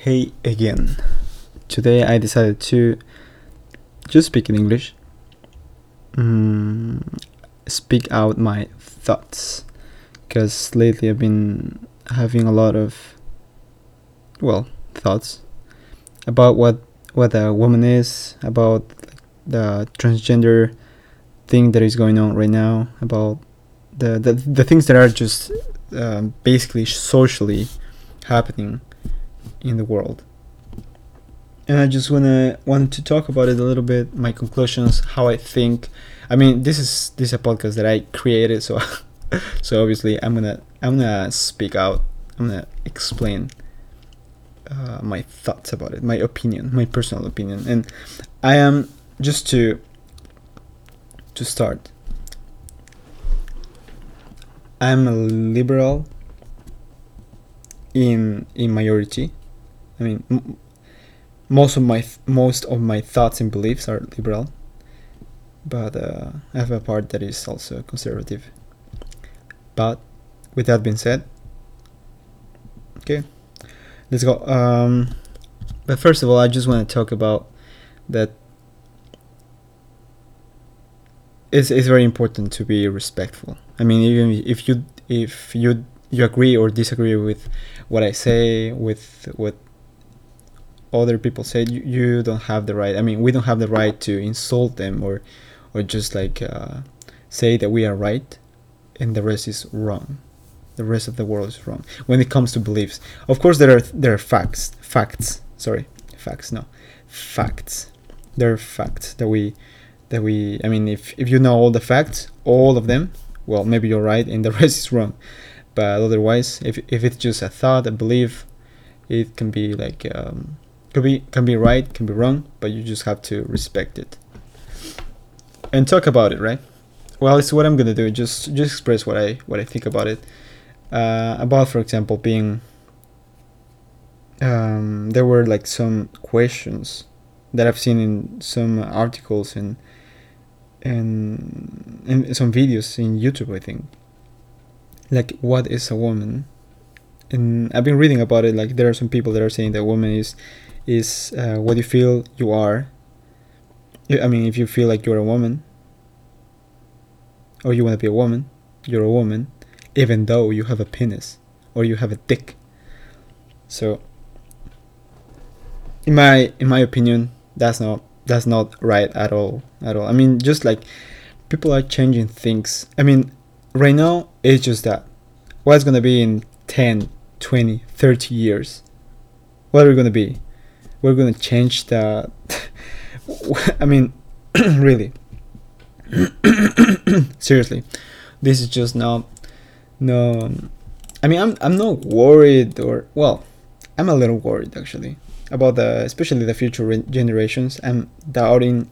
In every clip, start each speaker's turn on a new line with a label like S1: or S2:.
S1: Hey again. Today I decided to just speak in English. Mm, speak out my thoughts. Because lately I've been having a lot of, well, thoughts about what what a woman is, about the transgender thing that is going on right now, about the the, the things that are just um, basically socially happening in the world. And I just wanna want to talk about it a little bit, my conclusions, how I think. I mean, this is this is a podcast that I created, so so obviously I'm gonna I'm gonna speak out. I'm gonna explain uh, my thoughts about it, my opinion, my personal opinion, and I am just to to start. I'm a liberal in in majority. I mean, m- most of my th- most of my thoughts and beliefs are liberal, but uh, I have a part that is also conservative. But with that being said, okay, let's go. Um, but first of all, I just want to talk about that. It's, it's very important to be respectful. I mean, even if you if you you agree or disagree with what I say, with what other people say, you, you don't have the right. I mean, we don't have the right to insult them or or just like uh, say that we are right and the rest is wrong. The rest of the world is wrong when it comes to beliefs. Of course, there are there are facts. Facts. Sorry, facts. No, facts. There are facts that we that we. I mean, if if you know all the facts, all of them, well, maybe you're right and the rest is wrong. But otherwise, if if it's just a thought, a belief, it can be like um, can be can be right, can be wrong, but you just have to respect it and talk about it, right? Well, it's what I'm gonna do. Just just express what I what I think about it. Uh, about, for example, being um, there were like some questions that I've seen in some articles and and in some videos in YouTube, I think. Like, what is a woman? And I've been reading about it. Like, there are some people that are saying that woman is is uh, what you feel you are. I mean, if you feel like you're a woman, or you want to be a woman, you're a woman, even though you have a penis or you have a dick. So, in my in my opinion, that's not that's not right at all at all. I mean, just like people are changing things. I mean, right now it's just that. What's gonna be in 10, 20, 30 years? What are we gonna be? We're gonna change the. I mean, really. Seriously, this is just not. No, I mean, I'm I'm not worried or well, I'm a little worried actually about the especially the future re- generations. I'm doubting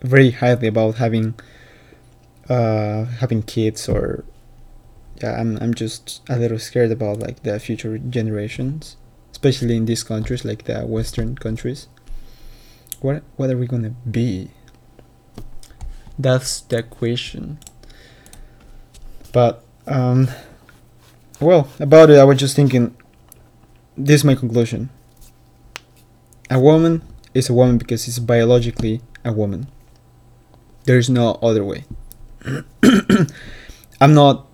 S1: very highly about having uh having kids or yeah i'm i'm just a little scared about like the future generations especially in these countries like the western countries. What what are we to be? That's the question. But um well about it i was just thinking this is my conclusion. A woman is a woman because it's biologically a woman. There's no other way i'm not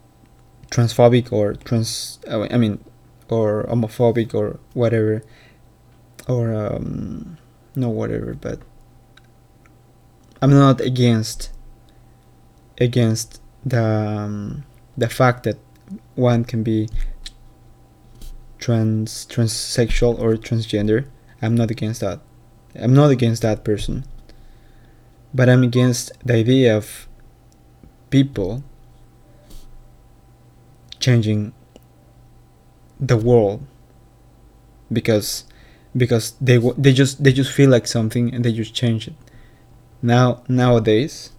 S1: transphobic or trans i mean or homophobic or whatever or um, no whatever but i'm not against against the um, the fact that one can be trans transsexual or transgender. I'm not against that. I'm not against that person. But i'm against the idea of people changing the world because because they they just they just feel like something and they just change it. Now nowadays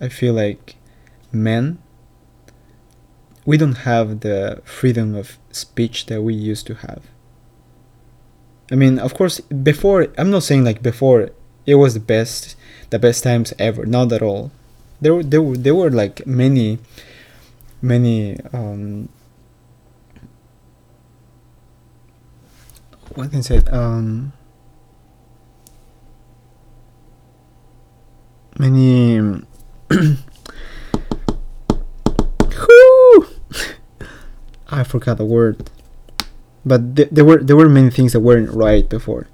S1: i feel like men we don't have the freedom of speech that we used to have. I mean of course before i'm not saying like before it was the best the best times ever not at all there were there were, there were like many many um what can I say? Um, many. I forgot the word, but th- there were there were many things that weren't right before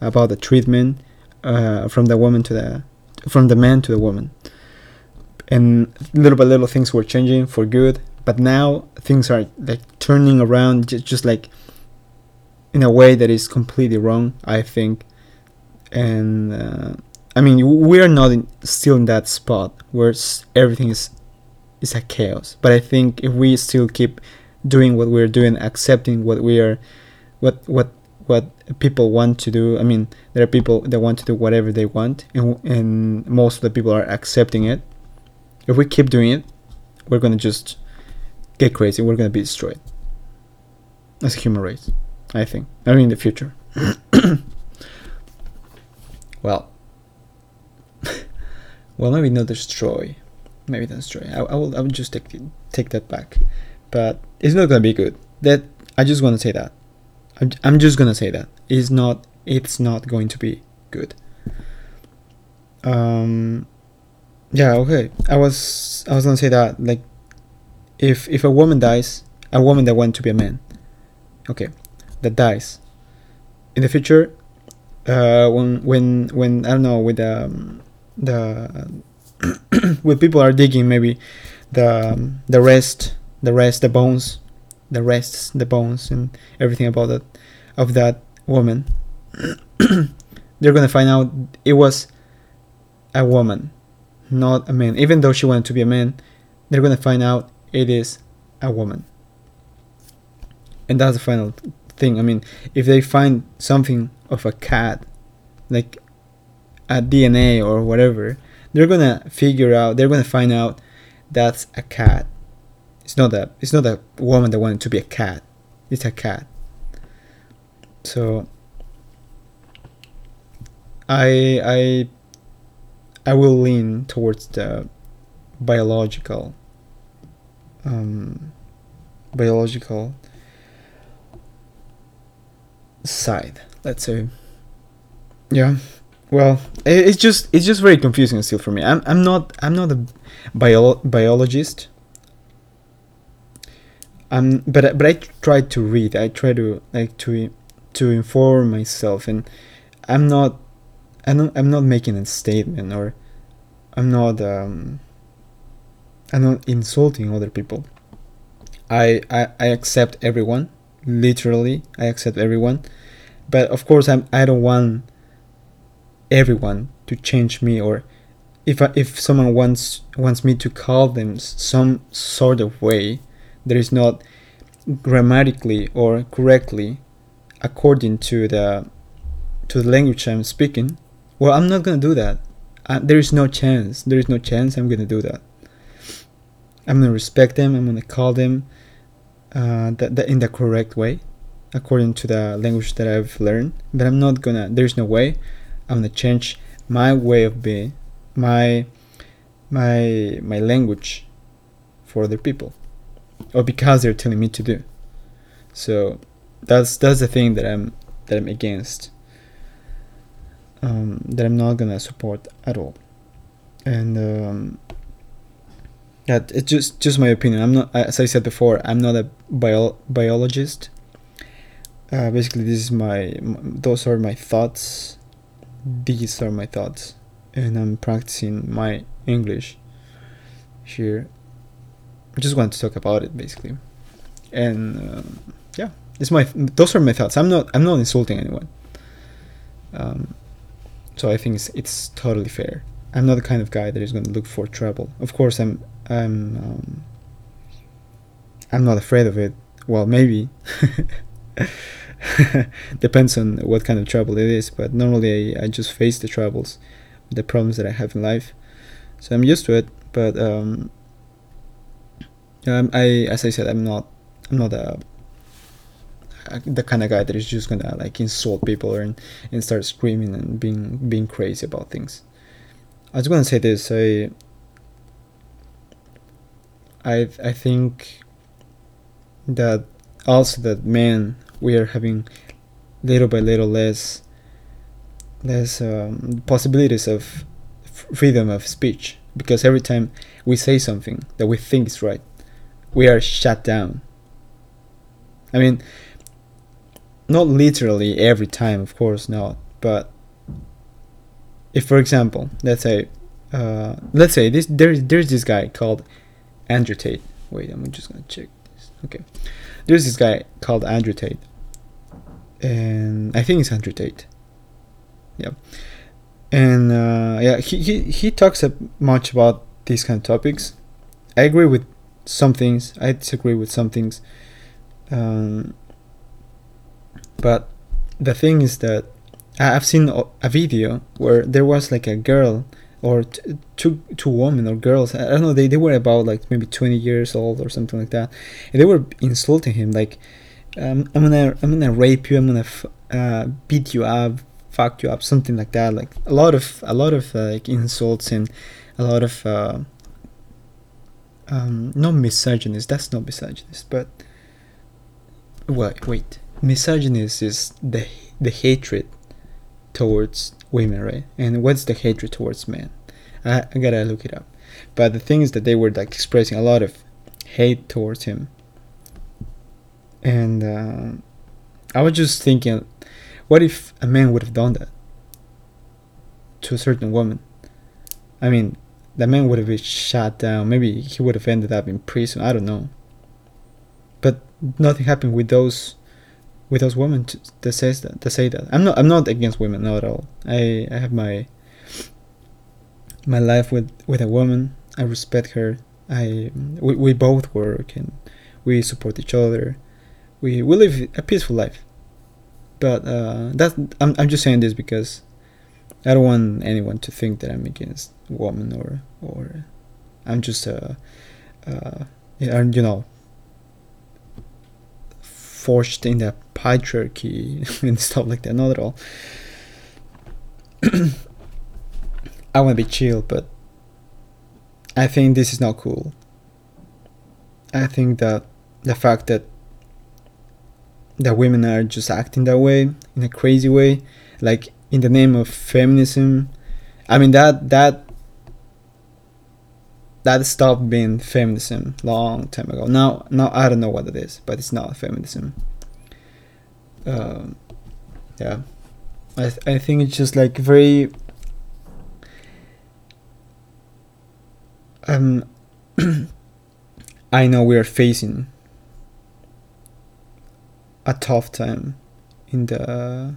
S1: about the treatment uh, from the woman to the from the man to the woman, and little by little things were changing for good. But now things are like turning around, just, just like in a way that is completely wrong. I think, and uh, I mean we are not in, still in that spot where everything is is a chaos. But I think if we still keep doing what we're doing, accepting what we are, what what what people want to do. I mean, there are people that want to do whatever they want, and and most of the people are accepting it. If we keep doing it, we're gonna just get crazy. We're gonna be destroyed as a human race. I think. I mean, in the future. well, well, maybe not destroy. Maybe not destroy. I, I will. I will just take take that back. But it's not gonna be good. That I just want to say that. I'm, I'm just gonna say that it's not. It's not going to be good. Um. Yeah. Okay. I was. I was gonna say that. Like, if if a woman dies, a woman that went to be a man. Okay, that dies. In the future, uh, when when when I don't know with um, the when people are digging maybe the um, the rest the rest the bones the rests the bones and everything about that of that woman they're gonna find out it was a woman not a man. Even though she wanted to be a man they're gonna find out it is a woman. And that's the final thing. I mean if they find something of a cat like a dna or whatever they're gonna figure out they're gonna find out that's a cat. It's not a it's not a woman that wanted to be a cat. It's a cat. So i i i will lean towards the biological um biological side let's say. Yeah. Well it's just it's just very confusing still for me. I'm, I'm not i'm not a bio- biologist. Um but but i try to read. I try to like to to inform myself and i'm not i'm not, I'm not making a statement or i'm not um i'm not insulting other people. I i, I accept everyone literally i accept everyone. But of course i'm i don't want everyone to change me or if I, if someone wants wants me to call them some sort of way that is not grammatically or correctly according to the to the language I'm speaking, well, I'm not gonna do that. There is no chance. There is no chance I'm gonna do that. I'm gonna respect them. I'm gonna call them uh, that, that in the correct way, according to the language that I've learned. But I'm not gonna. There's no way. I'm gonna change my way of being, my my my language for other people, or because they're telling me to do. So that's that's the thing that I'm that I'm against. Um, that I'm not gonna support at all, and um, yeah, it's just just my opinion. I'm not, as I said before, I'm not a bio- biologist. Uh, basically, this is my, those are my thoughts. These are my thoughts, and I'm practicing my English here. I just want to talk about it basically, and um, yeah, it's my those are my thoughts. I'm not I'm not insulting anyone. Um, so I think it's it's totally fair. I'm not the kind of guy that is going to look for trouble. Of course, I'm I'm um, I'm not afraid of it. Well, maybe depends on what kind of trouble it is. But normally, I, I just face the troubles, the problems that I have in life. So I'm used to it. But um, um, I as I said, I'm not I'm not a the kind of guy that is just gonna like insult people and, and start screaming and being being crazy about things. I was gonna say this. I I I think that also that men we are having little by little less less um, possibilities of freedom of speech because every time we say something that we think is right we are shut down i mean not literally every time of course not but if for example let's say uh, let's say this there's there's this guy called andrew tate. Wait i'm just gonna check this. Okay. There's this guy called andrew tate. And i think it's andrew tate. Yeah and uh, yeah he, he he talks much about these kind of topics. I agree with some things. I disagree with some things. Um, but the thing is that i've seen a video where there was like a girl or t- two two women or girls i don't know they, they were about like maybe 20 years old or something like that and they were insulting him like um, i'm gonna i'm gonna rape you i'm gonna f- uh, beat you up fuck you up, something like that. Like a lot of a lot of uh, like insults and a lot of uh, um, not misogynist. That's not misogynist, but wait, wait. Misogynist is the the hatred towards women, right? And what's the hatred towards men? I, I gotta look it up. But the thing is that they were like expressing a lot of hate towards him, and uh, I was just thinking what if a man would have done that to a certain woman? I mean, the man would have been shot down. Maybe he would have ended up in prison. I don't know. But nothing happened with those with those women to, that says that to say that. I'm not I'm not against women not at all. I I have my my life with with a woman. I respect her. I we, we both work and we support each other. We we live a peaceful life but uh, that I'm I'm just saying this because I don't want anyone to think that I'm against women or or I'm just uh, uh you know forged in the patriarchy and stuff like that. Not at all. I want to be chill, but I think this is not cool. I think that the fact that that women are just acting that way in a crazy way like in the name of feminism i mean that that that stopped being feminism long time ago now now i don't know what it is but it's not feminism um, yeah I, th- I think it's just like very um i know we are facing a tough time in the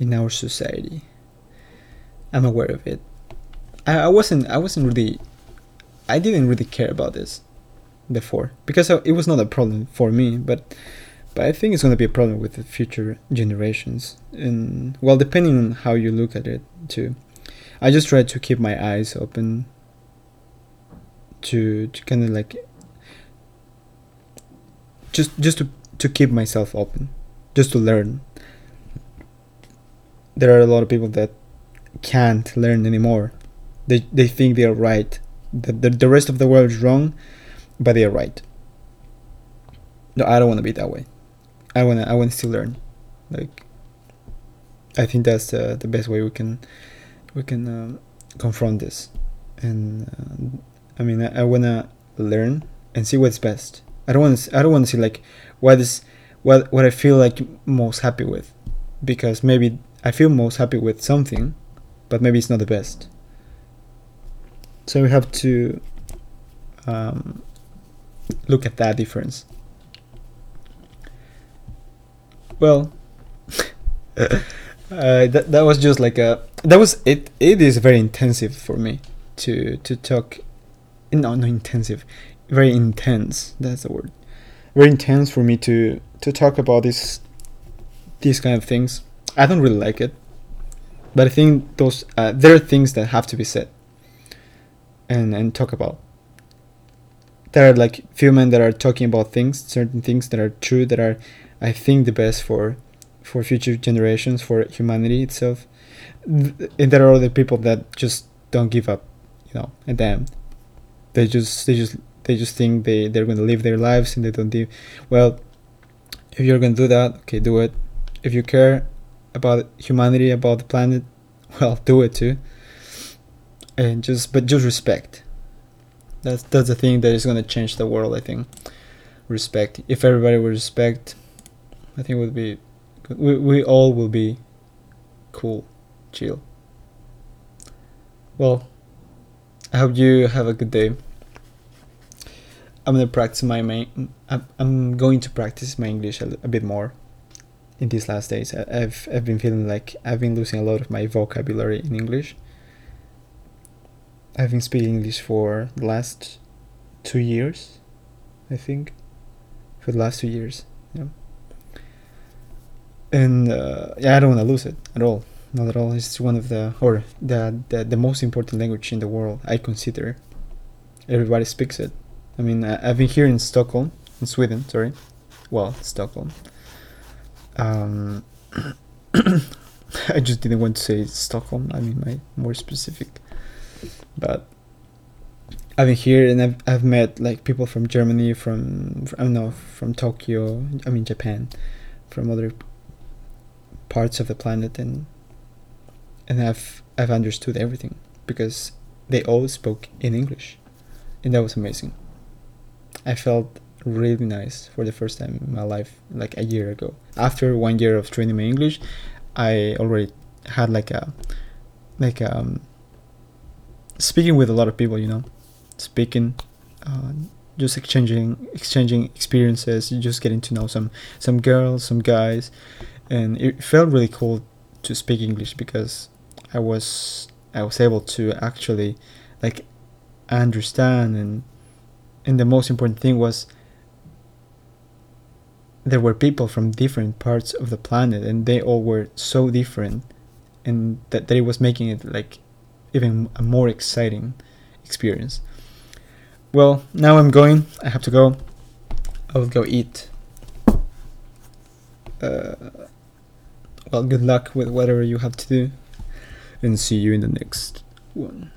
S1: in our society. I'm aware of it. I, I wasn't I wasn't really I didn't really care about this before because it was not a problem for me, but but I think it's going to be a problem with the future generations. And well, depending on how you look at it, too. I just try to keep my eyes open to to kind of like just just to to keep myself open, just to learn. There are a lot of people that can't learn anymore. They they think they are right. That the, the rest of the world is wrong, but they are right. No, I don't want to be that way. I wanna I want to still learn. Like I think that's the the best way we can we can um, confront this. And uh, I mean I, I wanna learn and see what's best. I don't want to I don't want to see like what is what what I feel like most happy with, because maybe I feel most happy with something, but maybe it's not the best. So we have to um, look at that difference. Well, uh, that that was just like a that was it. It is very intensive for me to to talk. No, no, intensive, very intense. That's the word very intense for me to to talk about this these kind of things. I don't really like it, but I think those uh, there are things that have to be said and and talk about. There are like few men that are talking about things, certain things that are true, that are, I think, the best for for future generations, for humanity itself. And there are other people that just don't give up, you know, and damn, they just they just they just think they they're going to live their lives and they don't do well if you're going to do that okay do it if you care about humanity, about the planet, well, do it too. And just, but just respect. That's that's the thing that is gonna change the world. I think. Respect. If everybody would respect, I think would be. We we all will be. Cool, chill. Well, I hope you have a good day. I'm gonna practice my main. I'm, going to practice my English a, a bit more in these last days. I've I've been feeling like I've been losing a lot of my vocabulary in English. I've been speaking English for the last two years, I think. For the last two years, yeah. And uh, yeah, I don't want to lose it at all. Not at all. It's one of the or the, the the most important language in the world. I consider. Everybody speaks it. I mean, I, I've been here in Stockholm, in Sweden. Sorry, well, Stockholm. Um, I just didn't want to say Stockholm. I mean, my more specific. But I've been here and I've, I've met like people from Germany, from I don't know, from Tokyo. I mean Japan, from other parts of the planet, and and I've I've understood everything because they all spoke in English, and that was amazing. I felt really nice for the first time in my life, like a year ago. After one year of training my English, I already had like a like um speaking with a lot of people, you know, speaking, uh, just exchanging exchanging experiences, just getting to know some some girls, some guys, and it felt really cool to speak English because I was I was able to actually like understand. And and the most important thing was there were people from different parts of the planet and they all were so different and that, that it was making it like even a more exciting experience. Well now i'm going. I have to go. I will go eat. Uh, well good luck with whatever you have to do and see you in the next one